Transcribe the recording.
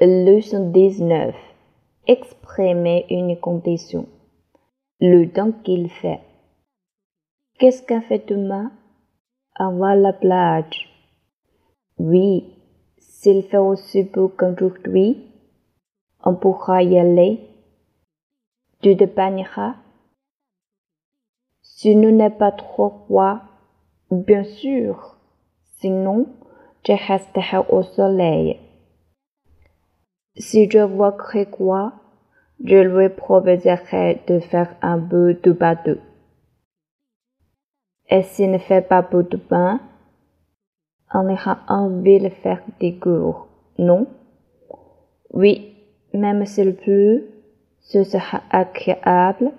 Leçon 19. Exprimer une condition. Le temps qu'il fait. Qu'est-ce qu'a fait demain On va la plage. Oui, s'il fait aussi beau qu'aujourd'hui, on pourra y aller. Tu te baigneras? Si nous n'est pas trop froid, bien sûr. Sinon, je resterai au soleil. Si je vois Grégoire, je lui proposerai de faire un peu de bateau. Et s'il ne fait pas beau de bain, on ira en ville faire des cours, non? Oui, même s'il pleut, ce sera agréable